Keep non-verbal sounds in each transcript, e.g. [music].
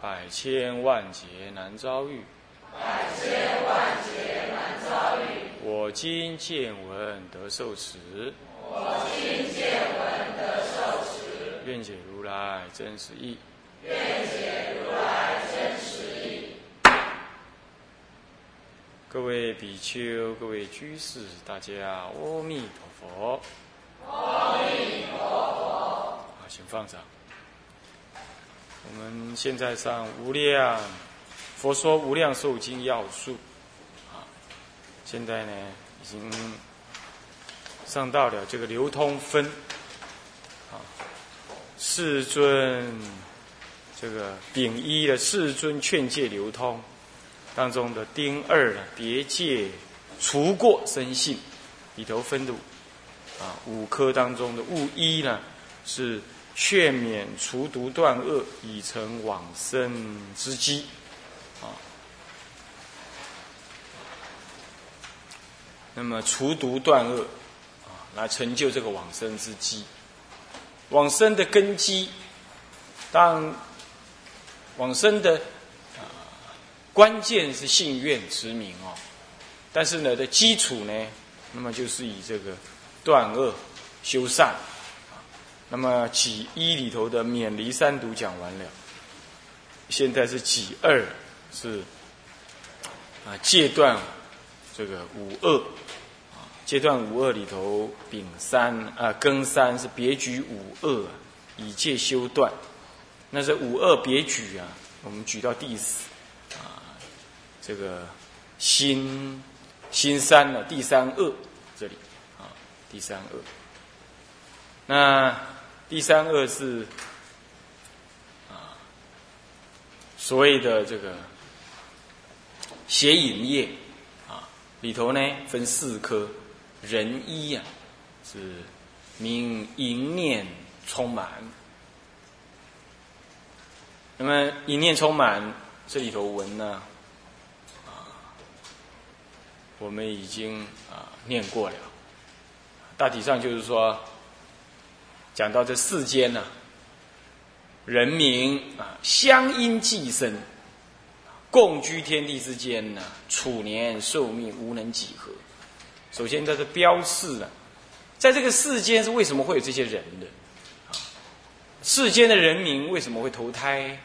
百千万劫难遭遇。百千万劫难遭遇。我今见闻得受持。我今见闻得受持。愿解如来真实义。愿解如来真实义。各位比丘、各位居士，大家阿弥陀佛。阿弥陀佛。好，请放上。我们现在上无量《佛说无量寿经要素》啊，现在呢已经上到了这个流通分啊，世尊这个丙一的世尊劝诫流通当中的丁二的，别戒除过生信里头分的啊五科当中的物一呢是。劝免除毒断恶，以成往生之机。啊，那么除毒断恶，啊，来成就这个往生之机。往生的根基，当往生的啊关键是信愿持名哦，但是呢的基础呢，那么就是以这个断恶修善。那么己一里头的免离三毒讲完了，现在是己二，是啊戒断这个五恶啊戒断五恶里头丙三啊庚三是别举五恶以戒修断，那这五恶别举啊，我们举到第四啊这个心心三呢第三恶这里啊第三恶，那。第三恶是啊，所谓的这个邪淫业啊，里头呢分四科，人一啊是名淫念充满，那么淫念充满这里头文呢啊，我们已经啊念过了，大体上就是说。讲到这世间呢，人民啊相因寄生，共居天地之间呢，处年寿命无能几何。首先，它的标示呢，在这个世间是为什么会有这些人的？啊，世间的人民为什么会投胎，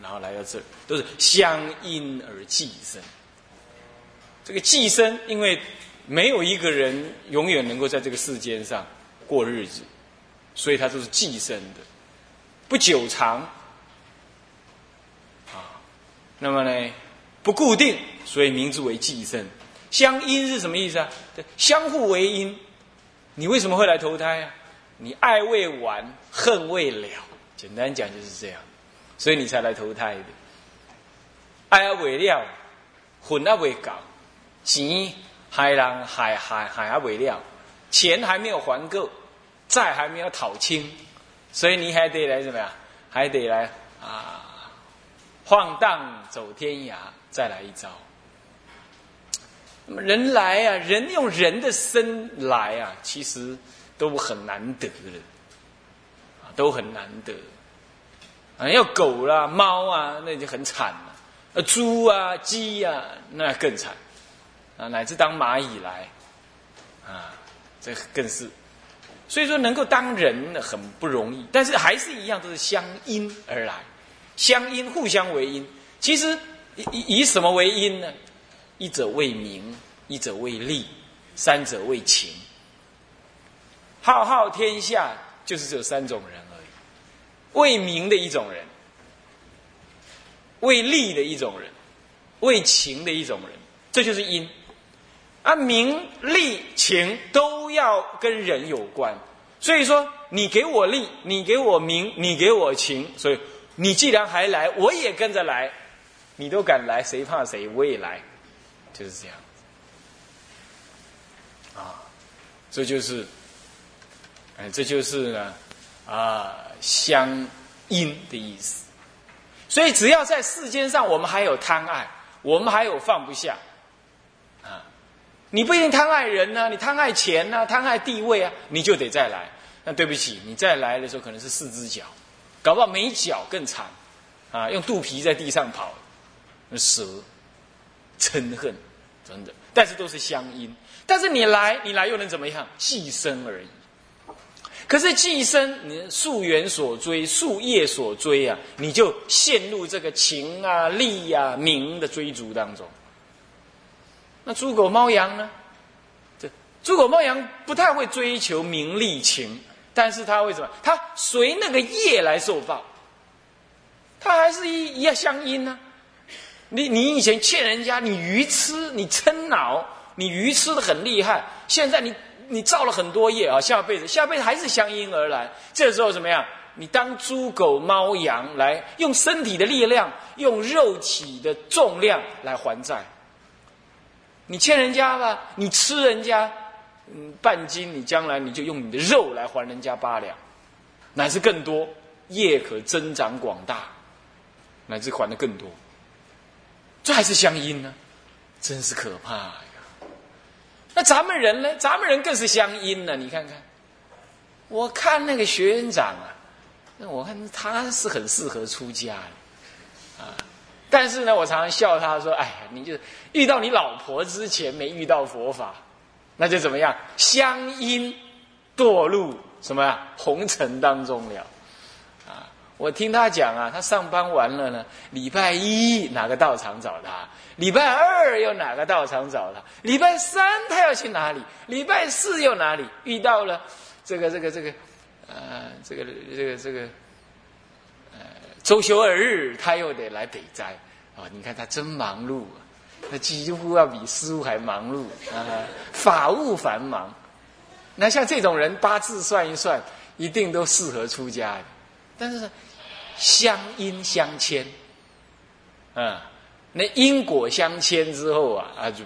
然后来到这儿，都是相因而寄生。这个寄生，因为没有一个人永远能够在这个世间上过日子。所以它都是寄生的，不久长，啊，那么呢，不固定，所以名字为寄生。相因是什么意思啊？相互为因。你为什么会来投胎啊？你爱未完，恨未了。简单讲就是这样，所以你才来投胎的。爱而未了，恨而未搞，钱还让还还还而未了，钱还没有还够。债还没有讨清，所以你还得来怎么样？还得来啊，晃荡走天涯，再来一招。那么人来啊，人用人的身来啊，其实都很难得的，啊，都很难得。啊，要狗啦、猫啊，那就很惨了；啊，猪啊、鸡呀，那更惨。啊，乃至当蚂蚁来，啊，这更是。所以说，能够当人很不容易，但是还是一样，都是相因而来，相因互相为因。其实以以什么为因呢？一者为名，一者为利，三者为情。浩浩天下就是只有三种人而已：为名的一种人，为利的一种人，为情的一种人，这就是因。啊，名利情都不要跟人有关，所以说你给我利，你给我名，你给我情，所以你既然还来，我也跟着来。你都敢来，谁怕谁？我也来，就是这样。啊，这就是，哎，这就是呢，啊，相因的意思。所以，只要在世间上，我们还有贪爱，我们还有放不下，你不一定贪爱人呢，你贪爱钱呢，贪爱地位啊，你就得再来。那对不起，你再来的时候，可能是四只脚，搞不好没脚更惨，啊，用肚皮在地上跑。蛇、嗔恨，真的，但是都是乡音。但是你来，你来又能怎么样？寄生而已。可是寄生，你树源所追，树叶所追啊，你就陷入这个情啊、利啊、名的追逐当中。那猪狗猫羊呢？这猪狗猫羊不太会追求名利情，但是他为什么？他随那个业来受报，他还是一一样相因呢？你你以前欠人家，你愚痴，你嗔恼，你愚痴的很厉害。现在你你造了很多业啊，下辈子下辈子还是相因而来。这时候怎么样？你当猪狗猫羊来用身体的力量，用肉体的重量来还债。你欠人家吧，你吃人家嗯半斤，你将来你就用你的肉来还人家八两，乃至更多，业可增长广大，乃至还的更多。这还是相因呢，真是可怕呀！那咱们人呢？咱们人更是相因呢。你看看，我看那个学院长啊，那我看他是很适合出家啊。但是呢，我常常笑他说：“哎呀，你就遇到你老婆之前没遇到佛法，那就怎么样？相因堕入什么啊红尘当中了啊。”我听他讲啊，他上班完了呢，礼拜一哪个道场找他？礼拜二又哪个道场找他？礼拜三他要去哪里？礼拜四又哪里？遇到了这个这个这个，呃，这个这个这个，周休二日他又得来北斋啊！你看他真忙碌，他几乎要比师傅还忙碌啊，法务繁忙。那像这种人，八字算一算，一定都适合出家的，但是。相因相牵，啊，那因果相牵之后啊，啊就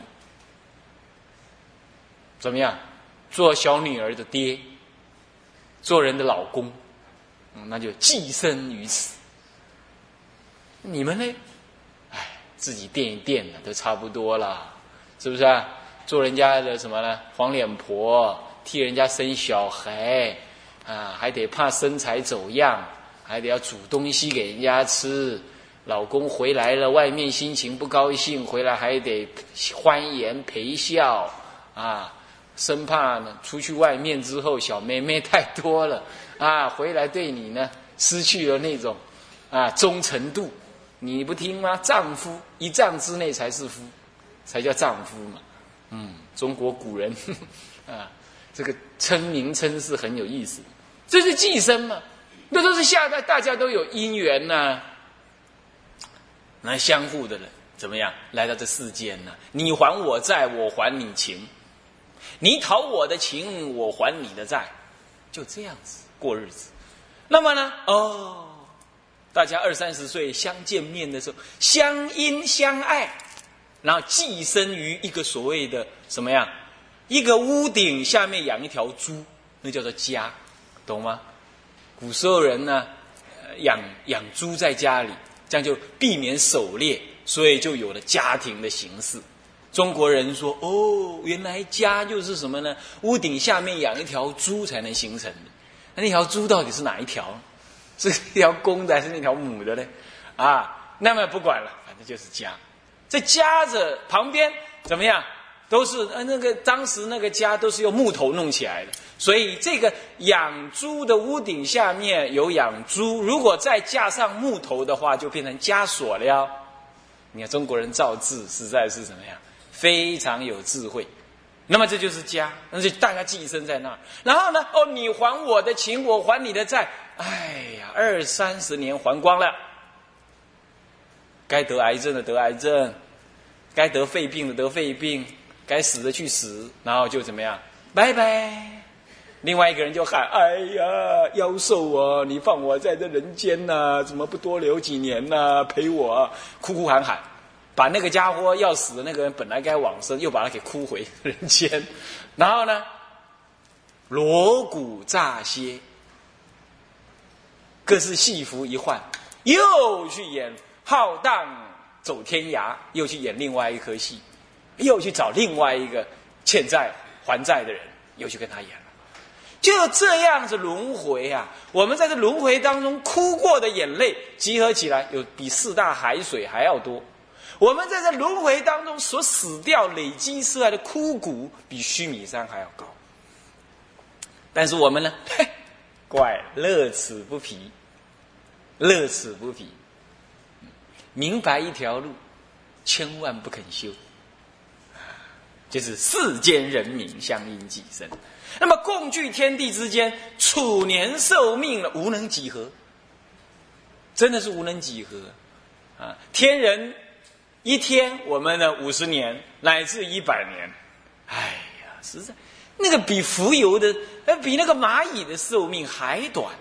怎么样？做小女儿的爹，做人的老公，嗯，那就寄生于此。你们呢？自己垫一垫的都差不多了，是不是啊？做人家的什么呢？黄脸婆，替人家生小孩，啊，还得怕身材走样。还得要煮东西给人家吃，老公回来了，外面心情不高兴，回来还得欢颜陪笑啊，生怕呢出去外面之后小妹妹太多了啊，回来对你呢失去了那种啊忠诚度，你不听吗？丈夫一丈之内才是夫，才叫丈夫嘛。嗯，中国古人 [laughs] 啊，这个称名称是很有意思，这是寄生嘛。那都是下代，大家都有姻缘呐，那相互的人怎么样来到这世间呢？你还我债，我还你情；你讨我的情，我还你的债，就这样子过日子。那么呢？哦，大家二三十岁相见面的时候，相因相爱，然后寄生于一个所谓的什么呀？一个屋顶下面养一条猪，那叫做家，懂吗？古时候人呢，养养猪在家里，这样就避免狩猎，所以就有了家庭的形式。中国人说：“哦，原来家就是什么呢？屋顶下面养一条猪才能形成的。那那条猪到底是哪一条？是条公的还是那条母的呢？啊，那么不管了，反正就是家。这家子旁边怎么样？都是呃那个当时那个家都是用木头弄起来的。”所以，这个养猪的屋顶下面有养猪，如果再架上木头的话，就变成枷锁了。你看中国人造字实在是怎么样，非常有智慧。那么这就是家，那就大家寄生在那儿。然后呢，哦，你还我的情，我还你的债。哎呀，二三十年还光了，该得癌症的得癌症，该得肺病的得肺病，该死的去死，然后就怎么样，拜拜。另外一个人就喊：“哎呀，妖兽啊，你放我在这人间呐，怎么不多留几年呐？陪我！”哭哭喊喊，把那个家伙要死的那个人本来该往生，又把他给哭回人间。然后呢，锣鼓乍歇，各是戏服一换，又去演浩荡走天涯，又去演另外一颗戏，又去找另外一个欠债还债的人，又去跟他演了。就这样子轮回啊！我们在这轮回当中哭过的眼泪，集合起来有比四大海水还要多。我们在这轮回当中所死掉、累积出来的枯骨，比须弥山还要高。但是我们呢？嘿，怪乐此不疲，乐此不疲。明白一条路，千万不肯修，就是世间人民相应寄生。那么共聚天地之间，处年寿命了，无能几何，真的是无能几何啊！天人一天，我们呢五十年乃至一百年，哎呀，实在那个比浮游的，呃，比那个蚂蚁的寿命还短。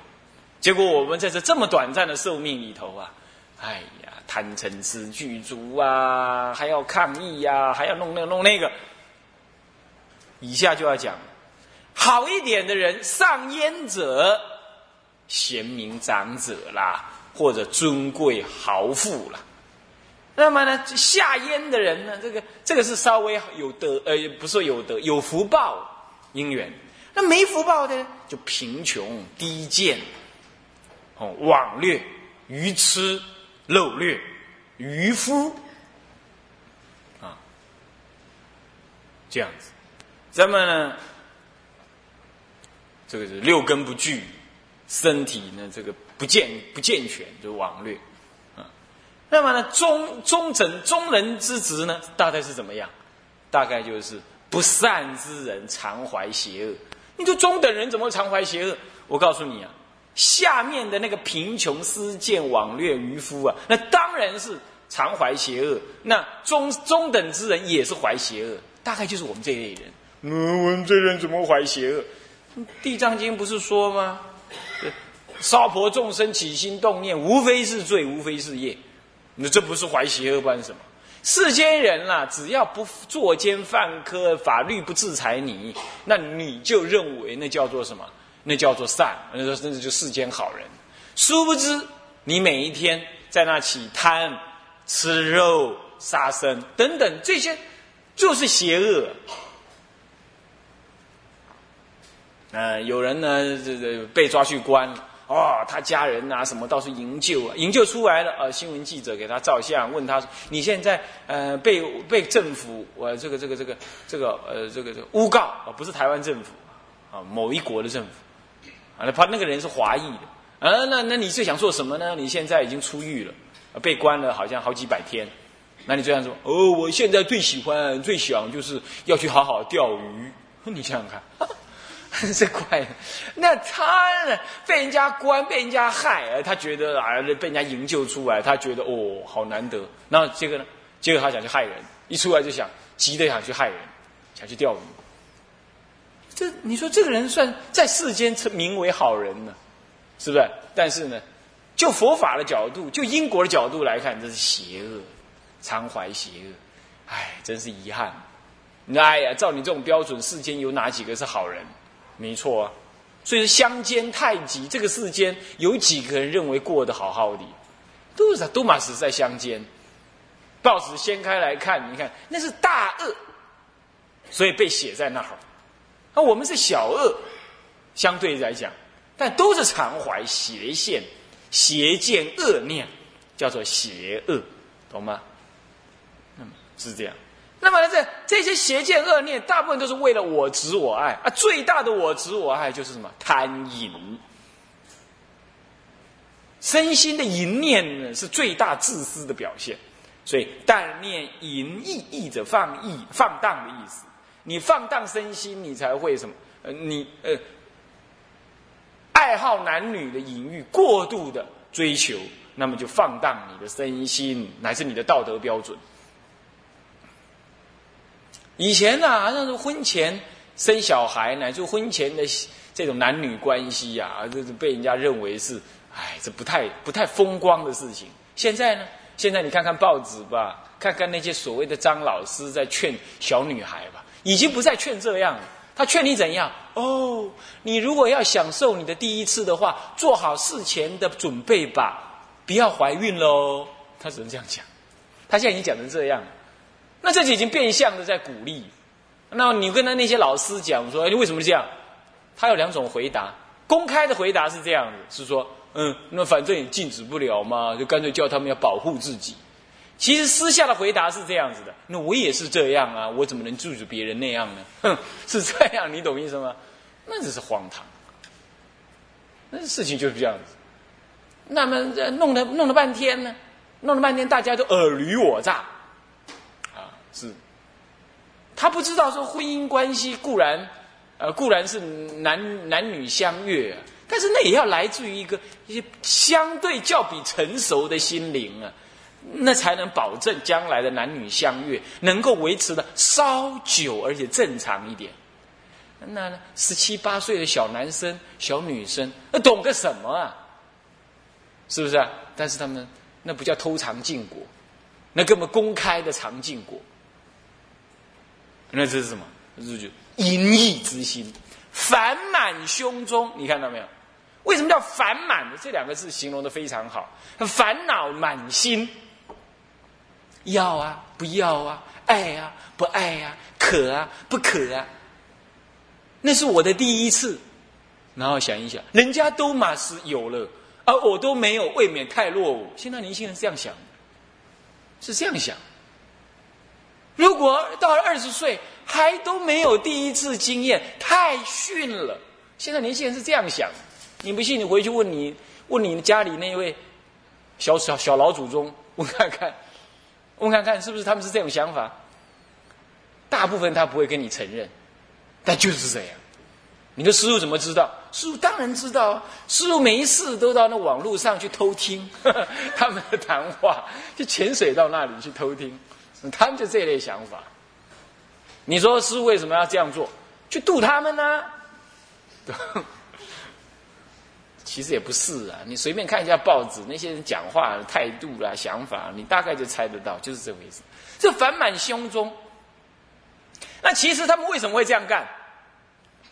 结果我们在这这么短暂的寿命里头啊，哎呀，贪嗔痴具足啊，还要抗议呀，还要弄那个弄那个。以下就要讲。好一点的人，上烟者，贤明长者啦，或者尊贵豪富啦。那么呢，下烟的人呢，这个这个是稍微有德，呃，不是有德，有福报因缘。那没福报的，就贫穷低贱，哦，枉略愚痴漏劣愚夫啊，这样子。咱们呢？这个是六根不具，身体呢这个不健不健全，就妄略，啊，那么呢中中整中人之职呢，大概是怎么样？大概就是不善之人常怀邪恶。你说中等人怎么常怀邪恶？我告诉你啊，下面的那个贫穷失见网略渔夫啊，那当然是常怀邪恶。那中中等之人也是怀邪恶，大概就是我们这一类人。嗯，我们这人怎么怀邪恶？地藏经不是说吗？娑婆众生起心动念，无非是罪，无非是业。那这不是怀邪恶，不然什么？世间人啦，只要不作奸犯科，法律不制裁你，那你就认为那叫做什么？那叫做善，那说那就世间好人。殊不知，你每一天在那起贪、吃肉、杀生等等，这些就是邪恶。呃，有人呢，这这被抓去关了，哦，他家人呐，什么到处营救啊，营救出来了，呃，新闻记者给他照相，问他，你现在呃被被政府我这个这个这个这个呃这个这个诬告啊，不是台湾政府啊，某一国的政府，啊，他那个人是华裔的，啊，那那你最想做什么呢？你现在已经出狱了，被关了好像好几百天，那你这样说，哦，我现在最喜欢最想就是要去好好钓鱼，[laughs] 你想想看。[laughs] 这怪，那他呢？被人家关，被人家害，他觉得啊，被人家营救出来，他觉得哦，好难得。然后这个呢？结果他想去害人，一出来就想急的想去害人，想去钓鱼。这你说这个人算在世间称名为好人呢？是不是？但是呢，就佛法的角度，就因果的角度来看，这是邪恶，常怀邪恶。哎，真是遗憾。哎呀，照你这种标准，世间有哪几个是好人？没错啊，所以说相煎太急。这个世间有几个人认为过得好好的？都是都马是在相煎。报纸掀开来看，你看那是大恶，所以被写在那儿。那我们是小恶，相对来讲，但都是常怀邪见、邪见恶念，叫做邪恶，懂吗？嗯，是这样。那么，这这些邪见恶念，大部分都是为了我执我爱啊。最大的我执我爱就是什么？贪淫。身心的淫念呢，是最大自私的表现。所以，但念淫意，意者放逸、放荡的意思。你放荡身心，你才会什么？呃，你呃，爱好男女的淫欲，过度的追求，那么就放荡你的身心，乃至你的道德标准。以前呢，好像是婚前生小孩，乃至婚前的这种男女关系呀，啊，这是被人家认为是，哎，这不太不太风光的事情。现在呢，现在你看看报纸吧，看看那些所谓的张老师在劝小女孩吧，已经不再劝这样了。他劝你怎样？哦，你如果要享受你的第一次的话，做好事前的准备吧，不要怀孕喽。他只能这样讲。他现在已经讲成这样了，那这就已经变相的在鼓励。那你跟他那些老师讲说，你为什么这样？他有两种回答。公开的回答是这样子，是说，嗯，那反正也禁止不了嘛，就干脆叫他们要保护自己。其实私下的回答是这样子的，那我也是这样啊，我怎么能阻止别人那样呢？[laughs] 哼，是这样，你懂意思吗？那这是荒唐。那事情就是这样子。那么弄了弄了半天呢，弄了半天大家都尔虞我诈，啊，是。他不知道说婚姻关系固然。呃，固然是男男女相悦，但是那也要来自于一个一些相对较比成熟的心灵啊，那才能保证将来的男女相悦能够维持的稍久而且正常一点。那十七八岁的小男生、小女生，那懂个什么啊？是不是？但是他们那不叫偷尝禁果，那根本公开的尝禁果。那这是什么？这就。淫逸之心，烦满胸中，你看到没有？为什么叫烦满呢？这两个字形容的非常好，烦恼满心，要啊，不要啊，爱啊，不爱啊，可啊，不可啊。那是我的第一次，然后想一想，人家都马是有了，而我都没有，未免太落伍。现在年轻人是这样想，是这样想。如果到了二十岁还都没有第一次经验，太逊了。现在年轻人是这样想，你不信你回去问你问你家里那位小小小老祖宗问看看，问看看是不是他们是这种想法。大部分他不会跟你承认，但就是这样。你的师傅怎么知道？师傅当然知道，师傅每一次都到那网络上去偷听 [laughs] 他们的谈话，就潜水到那里去偷听。他们就这类想法，你说师为什么要这样做？去度他们呢？其实也不是啊，你随便看一下报纸，那些人讲话态度啦、想法，你大概就猜得到，就是这回事。这烦满胸中。那其实他们为什么会这样干？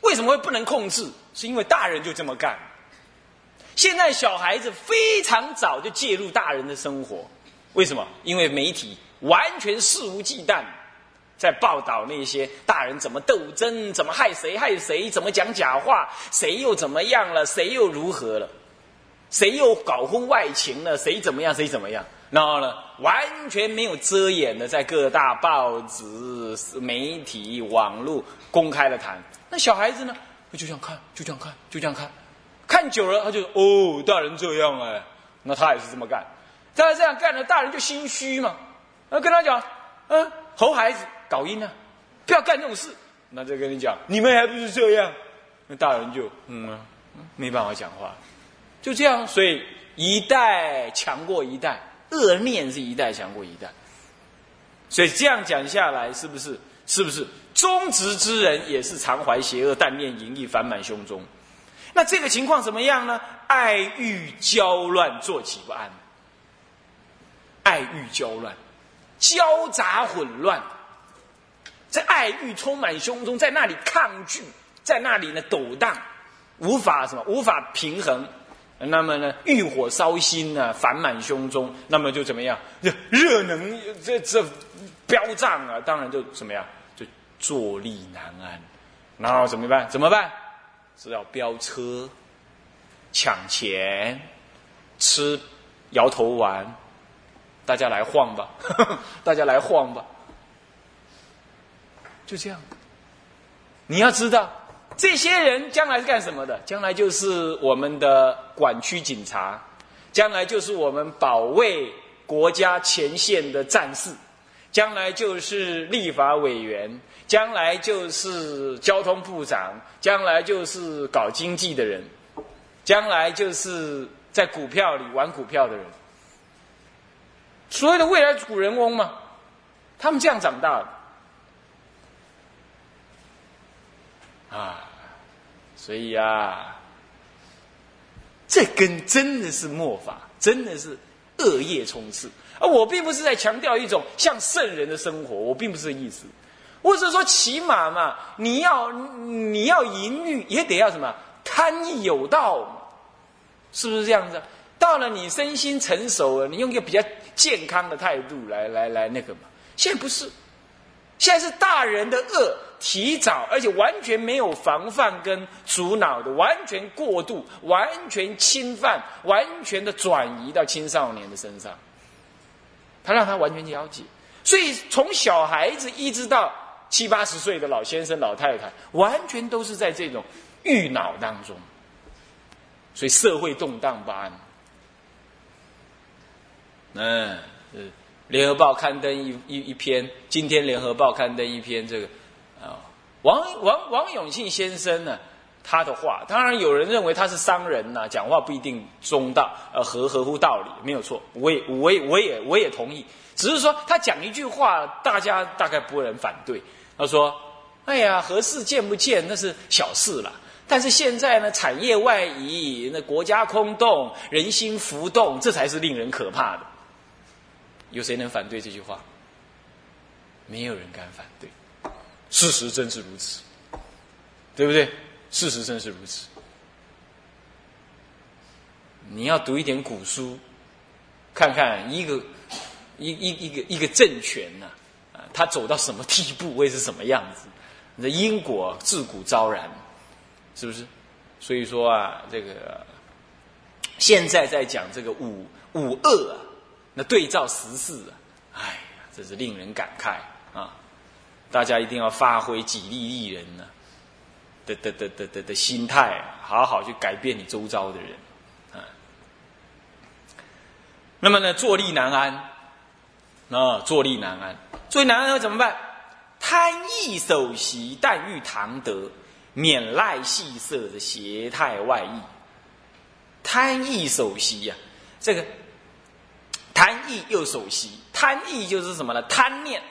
为什么会不能控制？是因为大人就这么干。现在小孩子非常早就介入大人的生活，为什么？因为媒体。完全肆无忌惮，在报道那些大人怎么斗争，怎么害谁害谁，怎么讲假话，谁又怎么样了，谁又如何了，谁又搞婚外情了，谁怎么样，谁怎么样？然后呢，完全没有遮掩的，在各大报纸、媒体、网络公开的谈。那小孩子呢，就这样看，就这样看，就这样看，看久了他就哦，大人这样哎，那他也是这么干，他这样干了，大人就心虚嘛。那跟他讲，嗯，猴孩子搞阴呢，不要干这种事。那再跟你讲，你们还不是这样？那大人就嗯，没办法讲话，就这样。所以一代强过一代，恶念是一代强过一代。所以这样讲下来，是不是？是不是？忠直之人也是常怀邪恶，但念淫逸烦满胸中。那这个情况怎么样呢？爱欲交乱，坐起不安。爱欲交乱。交杂混乱，在爱欲充满胸中，在那里抗拒，在那里呢抖荡，无法什么，无法平衡。那么呢，欲火烧心呢，烦满胸中，那么就怎么样？热热能这这飙涨啊，当然就怎么样？就坐立难安。然后怎么办？怎么办？是要飙车、抢钱、吃摇头丸。大家来晃吧，[laughs] 大家来晃吧，就这样。你要知道，这些人将来是干什么的？将来就是我们的管区警察，将来就是我们保卫国家前线的战士，将来就是立法委员，将来就是交通部长，将来就是搞经济的人，将来就是在股票里玩股票的人。所谓的未来主人翁嘛，他们这样长大的啊，所以啊，这根真的是末法，真的是恶业冲刺。而我并不是在强调一种像圣人的生活，我并不是意思。我是说，起码嘛，你要你要淫欲，也得要什么贪欲有道，是不是这样子？到了你身心成熟了，你用一个比较健康的态度来来来那个嘛。现在不是，现在是大人的恶提早，而且完全没有防范跟阻挠的，完全过度，完全侵犯，完全的转移到青少年的身上。他让他完全了解，所以从小孩子一直到七八十岁的老先生、老太太，完全都是在这种欲恼当中，所以社会动荡不安。嗯，联合报刊登一一一篇，今天联合报刊登一篇这个，王王王永庆先生呢，他的话，当然有人认为他是商人呐，讲话不一定中道，呃，合合乎道理，没有错，我也我也我也我也同意，只是说他讲一句话，大家大概不会人反对。他说：“哎呀，合适见不见那是小事了。”但是现在呢，产业外移，那国家空洞，人心浮动，这才是令人可怕的。有谁能反对这句话？没有人敢反对。事实真是如此，对不对？事实真是如此。你要读一点古书，看看一个一一一个一个政权呢，啊，他走到什么地步，会是什么样子？你的因果自古昭然。是不是？所以说啊，这个现在在讲这个五五恶啊，那对照十四啊，哎呀，真是令人感慨！大家一定要发挥己利利人呢的的的的的的心态，好好去改变你周遭的人啊。那么呢，坐立难安啊，坐立难安，坐立难安要怎么办？贪意守习，但欲堂德。免赖戏色的邪态外溢，贪意守习呀，这个贪意又守习，贪意就是什么呢？贪念，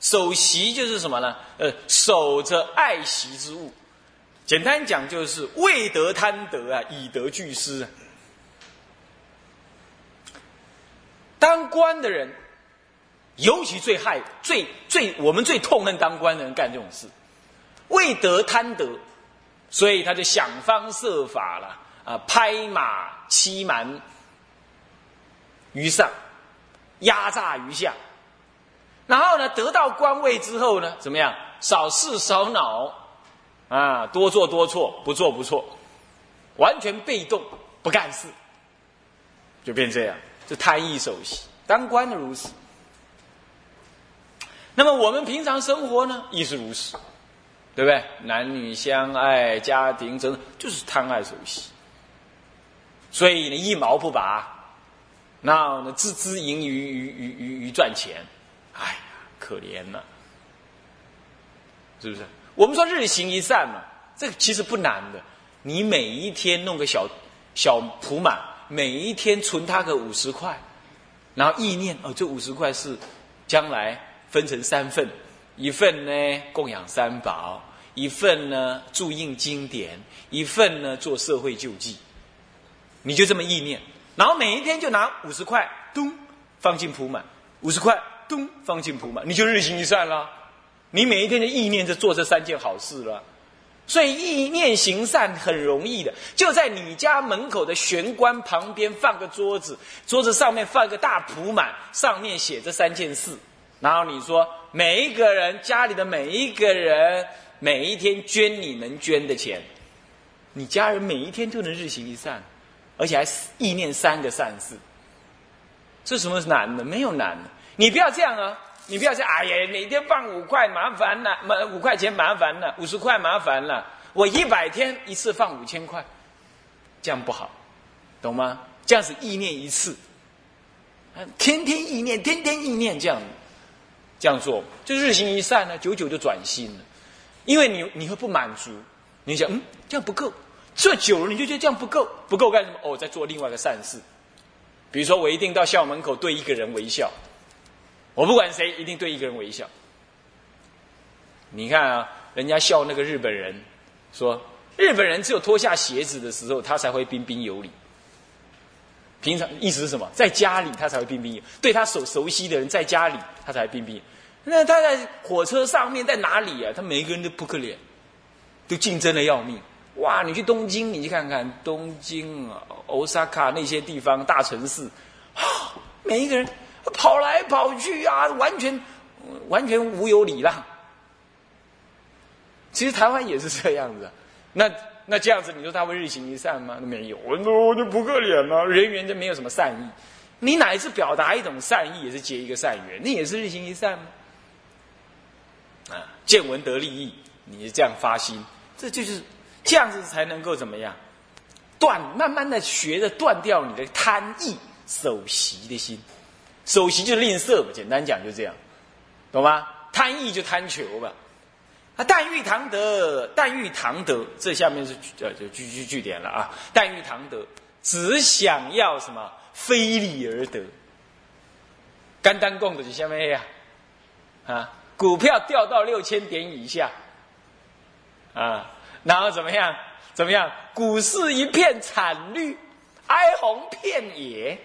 守习就是什么呢？呃，守着爱惜之物。简单讲就是未得贪得啊，以得俱失啊。当官的人，尤其最害、最最我们最痛恨当官的人干这种事，未得贪得。所以他就想方设法了啊，拍马欺瞒于上，压榨于下，然后呢，得到官位之后呢，怎么样？少事少恼啊，多做多错，不做不错，完全被动不干事，就变这样，就贪意守习，当官的如此。那么我们平常生活呢，亦是如此。对不对？男女相爱，家庭真就是贪爱手习，所以呢一毛不拔，那呢孜孜营于于于于于赚钱，哎呀，可怜呐，是不是？我们说日行一善嘛，这个其实不难的。你每一天弄个小小铺满，每一天存他个五十块，然后意念哦，这五十块是将来分成三份，一份呢供养三宝。一份呢注印经典，一份呢做社会救济，你就这么意念，然后每一天就拿五十块，咚放进铺满，五十块咚放进铺满，你就日行一善了。你每一天的意念就做这三件好事了，所以意念行善很容易的，就在你家门口的玄关旁边放个桌子，桌子上面放个大铺满，上面写这三件事，然后你说每一个人家里的每一个人。每一天捐你能捐的钱，你家人每一天都能日行一善，而且还意念三个善事。这什么难的？没有难的。你不要这样啊！你不要说，哎呀，每天放五块麻烦了，麻五块钱麻烦了，五十块麻烦了。我一百天一次放五千块，这样不好，懂吗？这样是意念一次，天天意念，天天意念，这样这样做，就日行一善呢，久久就转心了。因为你你会不满足，你想嗯这样不够，做久了你就觉得这样不够，不够干什么？哦，再做另外一个善事，比如说我一定到校门口对一个人微笑，我不管谁一定对一个人微笑。你看啊，人家笑那个日本人，说日本人只有脱下鞋子的时候，他才会彬彬有礼。平常意思是什么？在家里他才会彬彬有，对他所熟悉的人，在家里他才彬彬。那他在火车上面，在哪里啊？他每一个人都扑克脸，都竞争的要命。哇！你去东京，你去看看东京啊、欧萨卡那些地方大城市，啊，每一个人跑来跑去啊，完全完全无有礼让。其实台湾也是这样子，那那这样子，你说他会日行一善吗？没有，我我就扑克脸了，人缘就没有什么善意。你哪一次表达一种善意，也是结一个善缘，那也是日行一善吗？啊，见闻得利益，你是这样发心，这就是这样子才能够怎么样断，慢慢的学着断掉你的贪意、守习的心。首席就是吝啬嘛，简单讲就这样，懂吗？贪意就贪求吧。啊，但欲堂得，但欲堂得，这下面是呃就句句句点了啊。但欲堂得，只想要什么非礼而得。干单供的就下面呀，啊，股票掉到六千点以下，啊，然后怎么样？怎么样？股市一片惨绿，哀鸿遍野，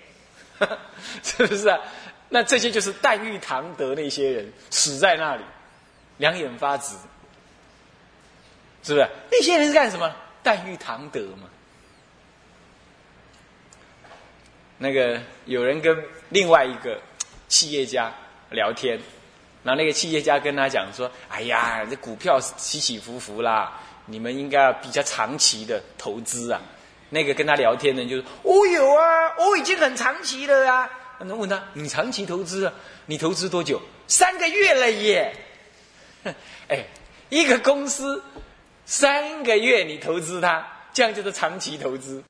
[laughs] 是不是啊？那这些就是但欲堂德那些人死在那里，两眼发直。是不是那些人是干什么？但欲堂德嘛。那个有人跟另外一个企业家聊天，然后那个企业家跟他讲说：“哎呀，这股票起起伏伏啦，你们应该比较长期的投资啊。”那个跟他聊天的就说：“我有啊，我已经很长期了啊。”那问他：“你长期投资啊？你投资多久？三个月了耶！” [laughs] 哎，一个公司。三个月你投资它，这样就是长期投资。